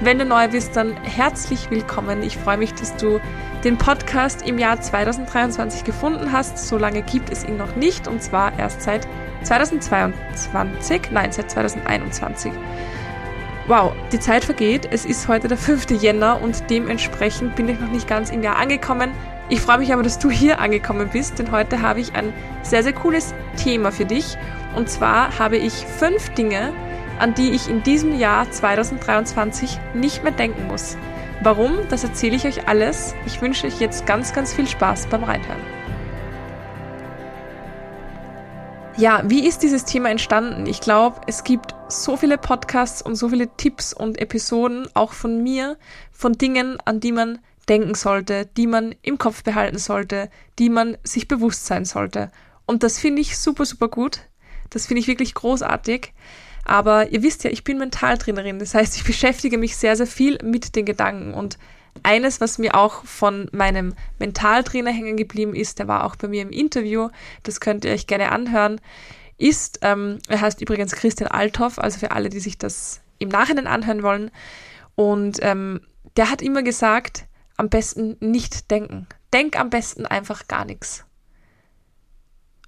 Wenn du neu bist, dann herzlich willkommen. Ich freue mich, dass du den Podcast im Jahr 2023 gefunden hast. So lange gibt es ihn noch nicht und zwar erst seit 2022, nein, seit 2021. Wow, die Zeit vergeht. Es ist heute der 5. Jänner und dementsprechend bin ich noch nicht ganz im Jahr angekommen. Ich freue mich aber, dass du hier angekommen bist, denn heute habe ich ein sehr, sehr cooles Thema für dich. Und zwar habe ich fünf Dinge, an die ich in diesem Jahr 2023 nicht mehr denken muss. Warum? Das erzähle ich euch alles. Ich wünsche euch jetzt ganz, ganz viel Spaß beim Reinhören. Ja, wie ist dieses Thema entstanden? Ich glaube, es gibt so viele Podcasts und so viele Tipps und Episoden, auch von mir, von Dingen, an die man denken sollte, die man im Kopf behalten sollte, die man sich bewusst sein sollte. Und das finde ich super, super gut. Das finde ich wirklich großartig. Aber ihr wisst ja, ich bin Mentaltrainerin. Das heißt, ich beschäftige mich sehr, sehr viel mit den Gedanken. Und eines, was mir auch von meinem Mentaltrainer hängen geblieben ist, der war auch bei mir im Interview, das könnt ihr euch gerne anhören, ist, ähm, er heißt übrigens Christian Althoff, also für alle, die sich das im Nachhinein anhören wollen. Und ähm, der hat immer gesagt, am besten nicht denken. Denk am besten einfach gar nichts.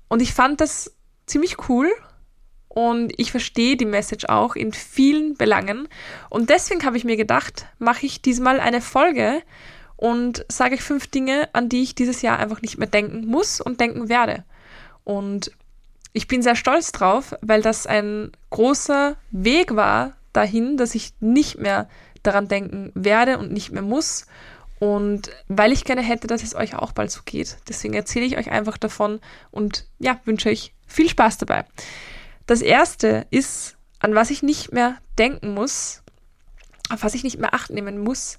Und ich fand das ziemlich cool und ich verstehe die Message auch in vielen Belangen. Und deswegen habe ich mir gedacht, mache ich diesmal eine Folge und sage euch fünf Dinge, an die ich dieses Jahr einfach nicht mehr denken muss und denken werde. Und ich bin sehr stolz drauf, weil das ein großer Weg war dahin, dass ich nicht mehr daran denken werde und nicht mehr muss. Und weil ich gerne hätte, dass es euch auch bald so geht. Deswegen erzähle ich euch einfach davon und ja, wünsche euch viel Spaß dabei. Das erste ist, an was ich nicht mehr denken muss, auf was ich nicht mehr acht nehmen muss,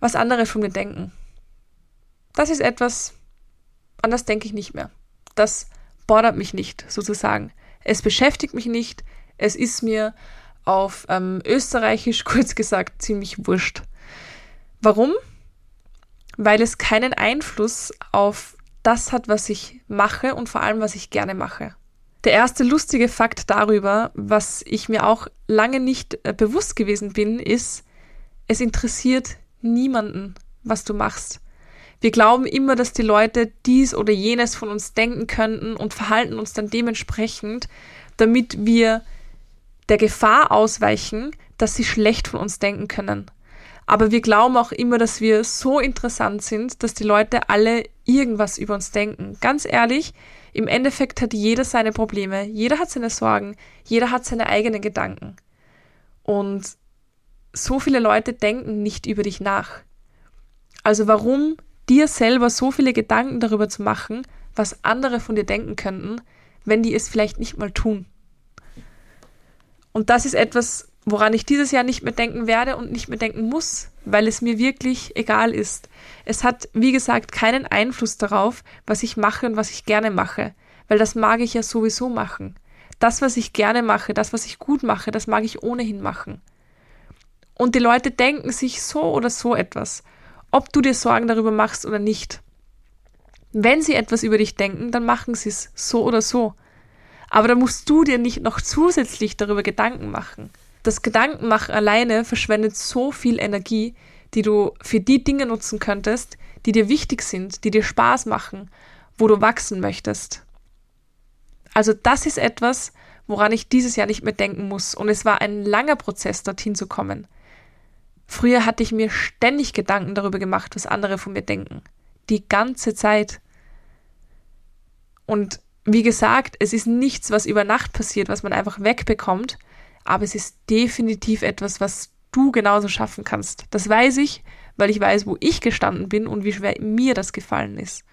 was andere von mir denken. Das ist etwas, an das denke ich nicht mehr. Das bordert mich nicht, sozusagen. Es beschäftigt mich nicht. Es ist mir auf ähm, österreichisch kurz gesagt ziemlich wurscht. Warum? Weil es keinen Einfluss auf das hat, was ich mache und vor allem, was ich gerne mache. Der erste lustige Fakt darüber, was ich mir auch lange nicht äh, bewusst gewesen bin, ist, es interessiert niemanden, was du machst. Wir glauben immer, dass die Leute dies oder jenes von uns denken könnten und verhalten uns dann dementsprechend, damit wir der Gefahr ausweichen, dass sie schlecht von uns denken können. Aber wir glauben auch immer, dass wir so interessant sind, dass die Leute alle irgendwas über uns denken. Ganz ehrlich, im Endeffekt hat jeder seine Probleme, jeder hat seine Sorgen, jeder hat seine eigenen Gedanken. Und so viele Leute denken nicht über dich nach. Also warum dir selber so viele Gedanken darüber zu machen, was andere von dir denken könnten, wenn die es vielleicht nicht mal tun? Und das ist etwas, woran ich dieses Jahr nicht mehr denken werde und nicht mehr denken muss, weil es mir wirklich egal ist. Es hat, wie gesagt, keinen Einfluss darauf, was ich mache und was ich gerne mache, weil das mag ich ja sowieso machen. Das, was ich gerne mache, das, was ich gut mache, das mag ich ohnehin machen. Und die Leute denken sich so oder so etwas, ob du dir Sorgen darüber machst oder nicht. Wenn sie etwas über dich denken, dann machen sie es so oder so. Aber da musst du dir nicht noch zusätzlich darüber Gedanken machen. Das Gedankenmachen alleine verschwendet so viel Energie, die du für die Dinge nutzen könntest, die dir wichtig sind, die dir Spaß machen, wo du wachsen möchtest. Also das ist etwas, woran ich dieses Jahr nicht mehr denken muss. Und es war ein langer Prozess, dorthin zu kommen. Früher hatte ich mir ständig Gedanken darüber gemacht, was andere von mir denken. Die ganze Zeit. Und wie gesagt, es ist nichts, was über Nacht passiert, was man einfach wegbekommt, aber es ist definitiv etwas, was du genauso schaffen kannst. Das weiß ich, weil ich weiß, wo ich gestanden bin und wie schwer mir das gefallen ist.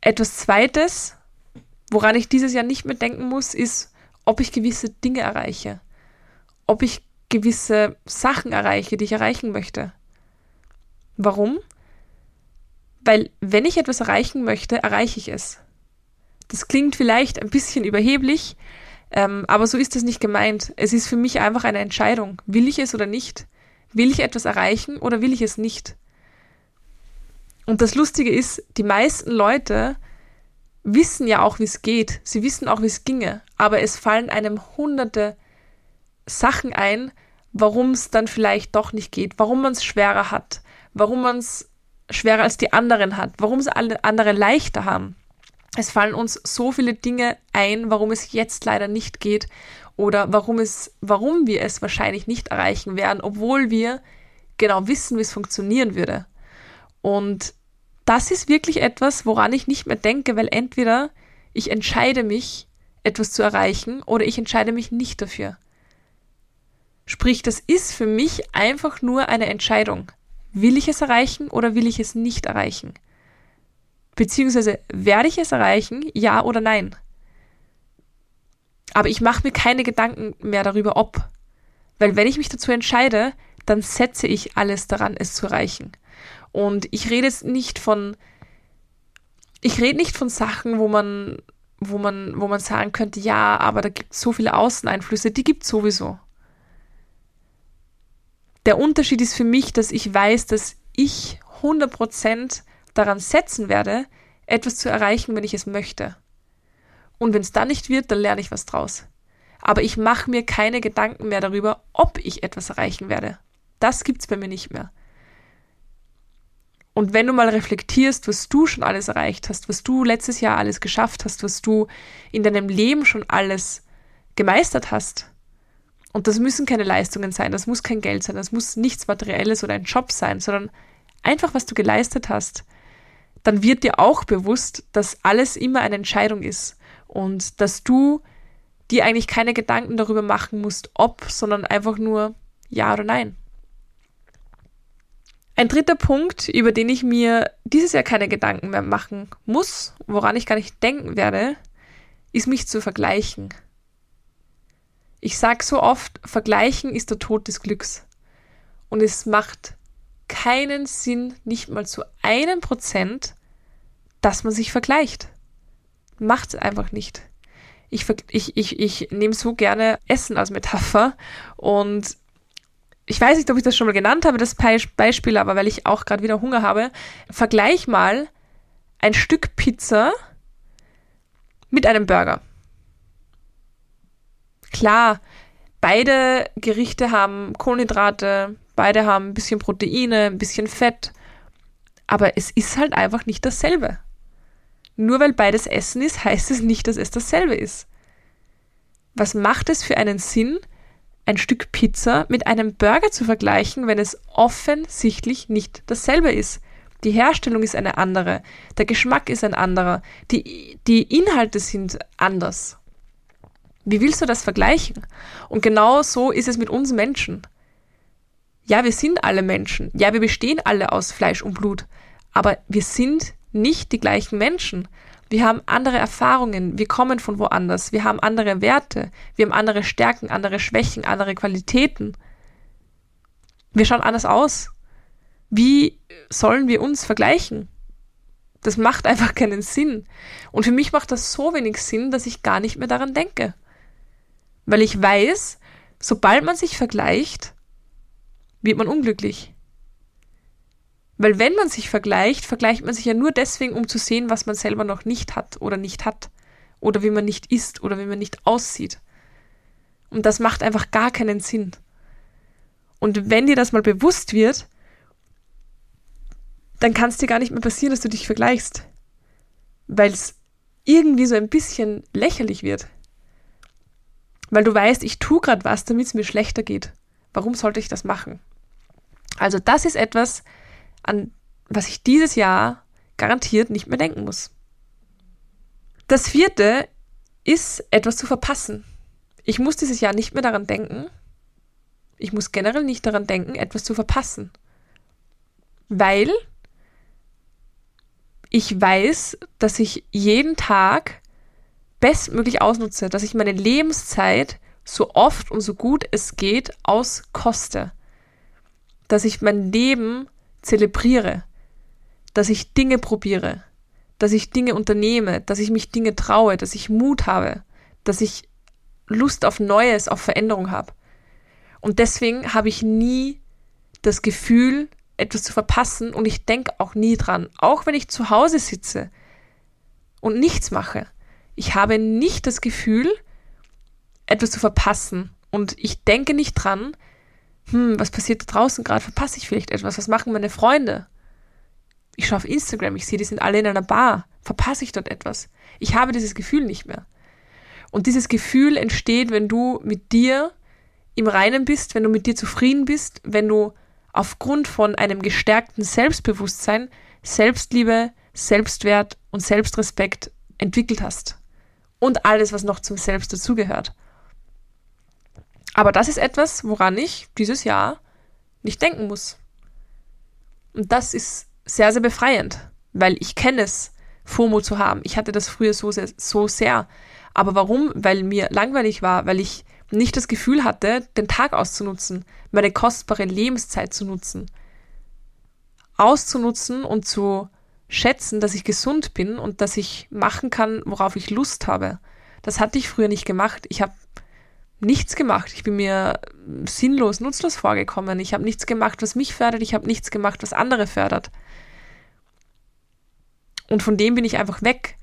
Etwas Zweites, woran ich dieses Jahr nicht mehr denken muss, ist, ob ich gewisse Dinge erreiche. Ob ich gewisse Sachen erreiche, die ich erreichen möchte. Warum? Weil wenn ich etwas erreichen möchte, erreiche ich es. Das klingt vielleicht ein bisschen überheblich, ähm, aber so ist es nicht gemeint. Es ist für mich einfach eine Entscheidung. Will ich es oder nicht? Will ich etwas erreichen oder will ich es nicht? Und das Lustige ist, die meisten Leute wissen ja auch, wie es geht. Sie wissen auch, wie es ginge. Aber es fallen einem hunderte Sachen ein, warum es dann vielleicht doch nicht geht, warum man es schwerer hat, warum man es schwerer als die anderen hat, warum es alle andere leichter haben. Es fallen uns so viele Dinge ein, warum es jetzt leider nicht geht oder warum es, warum wir es wahrscheinlich nicht erreichen werden, obwohl wir genau wissen, wie es funktionieren würde. Und das ist wirklich etwas, woran ich nicht mehr denke, weil entweder ich entscheide mich, etwas zu erreichen, oder ich entscheide mich nicht dafür. Sprich, das ist für mich einfach nur eine Entscheidung. Will ich es erreichen oder will ich es nicht erreichen? Beziehungsweise werde ich es erreichen, ja oder nein? Aber ich mache mir keine Gedanken mehr darüber, ob. Weil wenn ich mich dazu entscheide, dann setze ich alles daran, es zu erreichen. Und ich rede jetzt nicht von, ich rede nicht von Sachen, wo man, wo man, wo man sagen könnte, ja, aber da gibt es so viele Außeneinflüsse, die gibt es sowieso. Der Unterschied ist für mich, dass ich weiß, dass ich 100% daran setzen werde, etwas zu erreichen, wenn ich es möchte. Und wenn es dann nicht wird, dann lerne ich was draus. Aber ich mache mir keine Gedanken mehr darüber, ob ich etwas erreichen werde. Das gibt's bei mir nicht mehr. Und wenn du mal reflektierst, was du schon alles erreicht hast, was du letztes Jahr alles geschafft hast, was du in deinem Leben schon alles gemeistert hast, und das müssen keine Leistungen sein, das muss kein Geld sein, das muss nichts Materielles oder ein Job sein, sondern einfach, was du geleistet hast, dann wird dir auch bewusst, dass alles immer eine Entscheidung ist und dass du dir eigentlich keine Gedanken darüber machen musst, ob, sondern einfach nur ja oder nein. Ein dritter Punkt, über den ich mir dieses Jahr keine Gedanken mehr machen muss, woran ich gar nicht denken werde, ist mich zu vergleichen. Ich sage so oft, vergleichen ist der Tod des Glücks. Und es macht keinen Sinn, nicht mal zu einem Prozent, dass man sich vergleicht. Macht es einfach nicht. Ich, ich, ich, ich nehme so gerne Essen als Metapher und ich weiß nicht, ob ich das schon mal genannt habe, das Beispiel, aber weil ich auch gerade wieder Hunger habe, vergleich mal ein Stück Pizza mit einem Burger. Klar, beide Gerichte haben Kohlenhydrate, beide haben ein bisschen Proteine, ein bisschen Fett, aber es ist halt einfach nicht dasselbe. Nur weil beides Essen ist, heißt es nicht, dass es dasselbe ist. Was macht es für einen Sinn, ein Stück Pizza mit einem Burger zu vergleichen, wenn es offensichtlich nicht dasselbe ist? Die Herstellung ist eine andere, der Geschmack ist ein anderer, die, die Inhalte sind anders. Wie willst du das vergleichen? Und genau so ist es mit uns Menschen. Ja, wir sind alle Menschen. Ja, wir bestehen alle aus Fleisch und Blut. Aber wir sind nicht die gleichen Menschen. Wir haben andere Erfahrungen, wir kommen von woanders, wir haben andere Werte, wir haben andere Stärken, andere Schwächen, andere Qualitäten. Wir schauen anders aus. Wie sollen wir uns vergleichen? Das macht einfach keinen Sinn. Und für mich macht das so wenig Sinn, dass ich gar nicht mehr daran denke. Weil ich weiß, sobald man sich vergleicht, wird man unglücklich. Weil wenn man sich vergleicht, vergleicht man sich ja nur deswegen, um zu sehen, was man selber noch nicht hat oder nicht hat. Oder wie man nicht ist oder wie man nicht aussieht. Und das macht einfach gar keinen Sinn. Und wenn dir das mal bewusst wird, dann kann es dir gar nicht mehr passieren, dass du dich vergleichst. Weil es irgendwie so ein bisschen lächerlich wird. Weil du weißt, ich tue gerade was, damit es mir schlechter geht. Warum sollte ich das machen? Also das ist etwas, an was ich dieses Jahr garantiert nicht mehr denken muss. Das vierte ist etwas zu verpassen. Ich muss dieses Jahr nicht mehr daran denken. Ich muss generell nicht daran denken, etwas zu verpassen. Weil ich weiß, dass ich jeden Tag bestmöglich ausnutze, dass ich meine Lebenszeit so oft und so gut es geht auskoste. Dass ich mein Leben zelebriere, dass ich Dinge probiere, dass ich Dinge unternehme, dass ich mich Dinge traue, dass ich Mut habe, dass ich Lust auf Neues, auf Veränderung habe. Und deswegen habe ich nie das Gefühl, etwas zu verpassen und ich denke auch nie dran. Auch wenn ich zu Hause sitze und nichts mache. Ich habe nicht das Gefühl, etwas zu verpassen. Und ich denke nicht dran, hm, was passiert da draußen gerade? Verpasse ich vielleicht etwas? Was machen meine Freunde? Ich schaue auf Instagram, ich sehe, die sind alle in einer Bar. Verpasse ich dort etwas? Ich habe dieses Gefühl nicht mehr. Und dieses Gefühl entsteht, wenn du mit dir im Reinen bist, wenn du mit dir zufrieden bist, wenn du aufgrund von einem gestärkten Selbstbewusstsein Selbstliebe, Selbstwert und Selbstrespekt entwickelt hast. Und alles, was noch zum Selbst dazugehört. Aber das ist etwas, woran ich dieses Jahr nicht denken muss. Und das ist sehr, sehr befreiend, weil ich kenne es, FOMO zu haben. Ich hatte das früher so sehr, so sehr. Aber warum? Weil mir langweilig war, weil ich nicht das Gefühl hatte, den Tag auszunutzen, meine kostbare Lebenszeit zu nutzen. Auszunutzen und zu schätzen, dass ich gesund bin und dass ich machen kann, worauf ich Lust habe. Das hatte ich früher nicht gemacht. Ich habe nichts gemacht. Ich bin mir sinnlos, nutzlos vorgekommen. Ich habe nichts gemacht, was mich fördert. Ich habe nichts gemacht, was andere fördert. Und von dem bin ich einfach weg.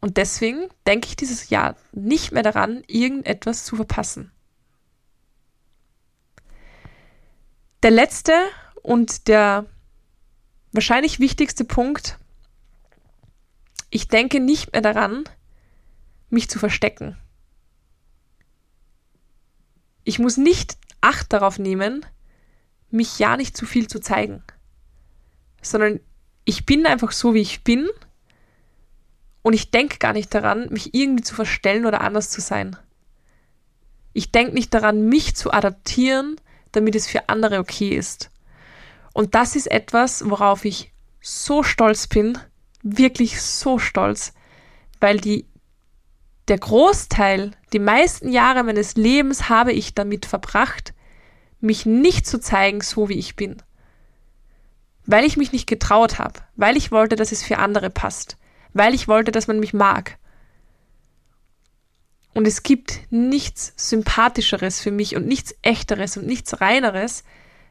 Und deswegen denke ich dieses Jahr nicht mehr daran, irgendetwas zu verpassen. Der letzte und der wahrscheinlich wichtigste Punkt, ich denke nicht mehr daran, mich zu verstecken. Ich muss nicht Acht darauf nehmen, mich ja nicht zu viel zu zeigen, sondern ich bin einfach so, wie ich bin und ich denke gar nicht daran, mich irgendwie zu verstellen oder anders zu sein. Ich denke nicht daran, mich zu adaptieren, damit es für andere okay ist. Und das ist etwas, worauf ich so stolz bin, wirklich so stolz, weil die, der Großteil, die meisten Jahre meines Lebens habe ich damit verbracht, mich nicht zu zeigen, so wie ich bin. Weil ich mich nicht getraut habe, weil ich wollte, dass es für andere passt, weil ich wollte, dass man mich mag. Und es gibt nichts Sympathischeres für mich und nichts Echteres und nichts Reineres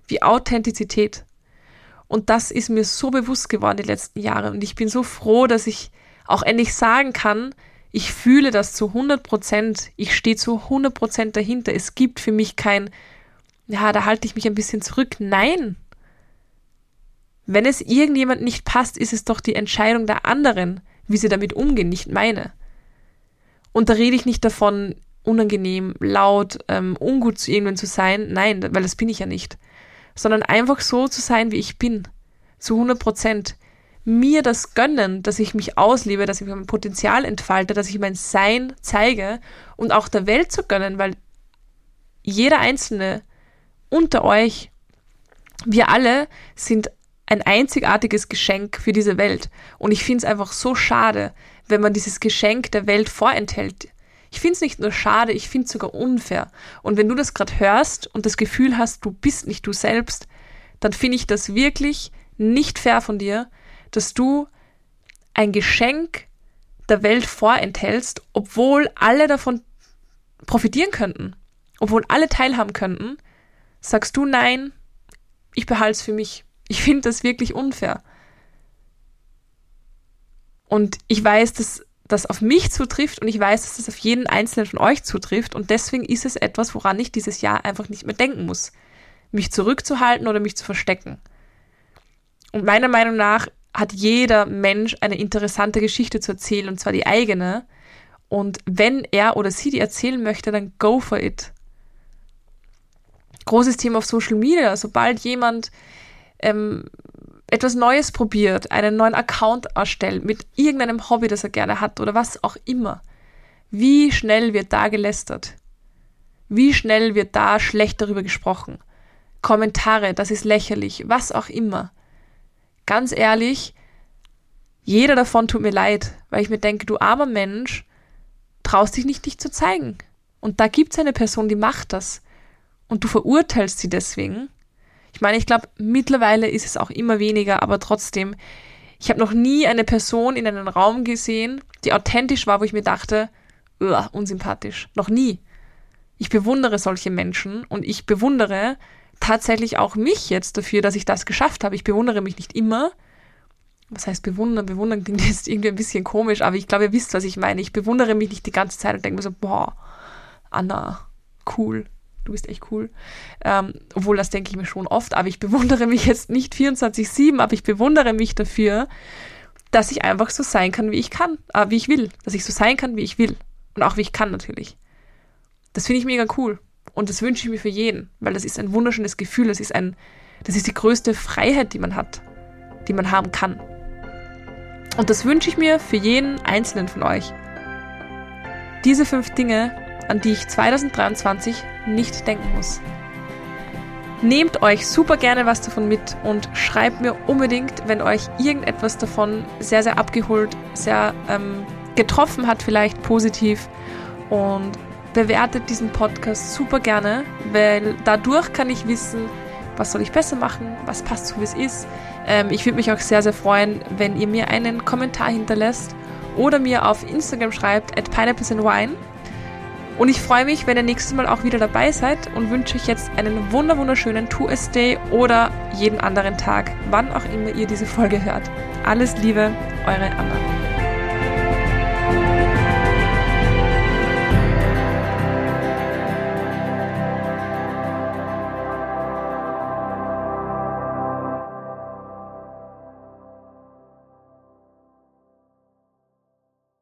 wie Authentizität. Und das ist mir so bewusst geworden die letzten Jahre. Und ich bin so froh, dass ich auch endlich sagen kann, ich fühle das zu 100 Prozent. Ich stehe zu 100 Prozent dahinter. Es gibt für mich kein, ja, da halte ich mich ein bisschen zurück. Nein. Wenn es irgendjemand nicht passt, ist es doch die Entscheidung der anderen, wie sie damit umgehen, nicht meine. Und da rede ich nicht davon, unangenehm, laut, ähm, ungut zu irgendwann zu sein. Nein, weil das bin ich ja nicht. Sondern einfach so zu sein, wie ich bin. Zu 100 Prozent. Mir das gönnen, dass ich mich auslebe, dass ich mein Potenzial entfalte, dass ich mein Sein zeige und auch der Welt zu gönnen, weil jeder Einzelne unter euch, wir alle sind ein einzigartiges Geschenk für diese Welt. Und ich finde es einfach so schade, wenn man dieses Geschenk der Welt vorenthält. Ich finde es nicht nur schade, ich finde es sogar unfair. Und wenn du das gerade hörst und das Gefühl hast, du bist nicht du selbst, dann finde ich das wirklich nicht fair von dir, dass du ein Geschenk der Welt vorenthältst, obwohl alle davon profitieren könnten, obwohl alle teilhaben könnten, sagst du nein, ich behalte es für mich. Ich finde das wirklich unfair. Und ich weiß, dass das auf mich zutrifft und ich weiß, dass das auf jeden einzelnen von euch zutrifft und deswegen ist es etwas, woran ich dieses Jahr einfach nicht mehr denken muss, mich zurückzuhalten oder mich zu verstecken. Und meiner Meinung nach hat jeder Mensch eine interessante Geschichte zu erzählen und zwar die eigene. Und wenn er oder sie die erzählen möchte, dann go for it. Großes Thema auf Social Media. Sobald jemand ähm, etwas Neues probiert, einen neuen Account erstellt mit irgendeinem Hobby, das er gerne hat oder was auch immer, wie schnell wird da gelästert? Wie schnell wird da schlecht darüber gesprochen? Kommentare, das ist lächerlich, was auch immer. Ganz ehrlich, jeder davon tut mir leid, weil ich mir denke, du armer Mensch, traust dich nicht, dich zu zeigen. Und da gibt es eine Person, die macht das. Und du verurteilst sie deswegen. Ich meine, ich glaube, mittlerweile ist es auch immer weniger, aber trotzdem, Ich habe noch nie eine Person in einem Raum gesehen, die authentisch war, wo ich mir dachte, unsympathisch. Noch nie. Ich bewundere solche Menschen und ich bewundere tatsächlich auch mich jetzt dafür, dass ich das geschafft habe. Ich bewundere mich nicht immer. Was heißt bewundern? Bewundern klingt jetzt irgendwie ein bisschen komisch, aber ich glaube, ihr wisst, was ich meine. Ich bewundere mich nicht die ganze Zeit und denke mir so, boah, Anna, cool, du bist echt cool. Ähm, obwohl, das denke ich mir schon oft, aber ich bewundere mich jetzt nicht 24-7, aber ich bewundere mich dafür, dass ich einfach so sein kann, wie ich kann, äh, wie ich will. Dass ich so sein kann, wie ich will. Und auch wie ich kann natürlich. Das finde ich mega cool. Und das wünsche ich mir für jeden, weil das ist ein wunderschönes Gefühl. Das ist ein, das ist die größte Freiheit, die man hat, die man haben kann. Und das wünsche ich mir für jeden einzelnen von euch. Diese fünf Dinge an die ich 2023 nicht denken muss. Nehmt euch super gerne was davon mit und schreibt mir unbedingt, wenn euch irgendetwas davon sehr, sehr abgeholt, sehr ähm, getroffen hat, vielleicht positiv. Und bewertet diesen Podcast super gerne, weil dadurch kann ich wissen, was soll ich besser machen, was passt so wie es ist. Ähm, ich würde mich auch sehr, sehr freuen, wenn ihr mir einen Kommentar hinterlässt oder mir auf Instagram schreibt at pineapples and wine und ich freue mich, wenn ihr nächstes Mal auch wieder dabei seid und wünsche euch jetzt einen wunder wunderschönen 2S Day oder jeden anderen Tag, wann auch immer ihr diese Folge hört. Alles Liebe, eure Anna.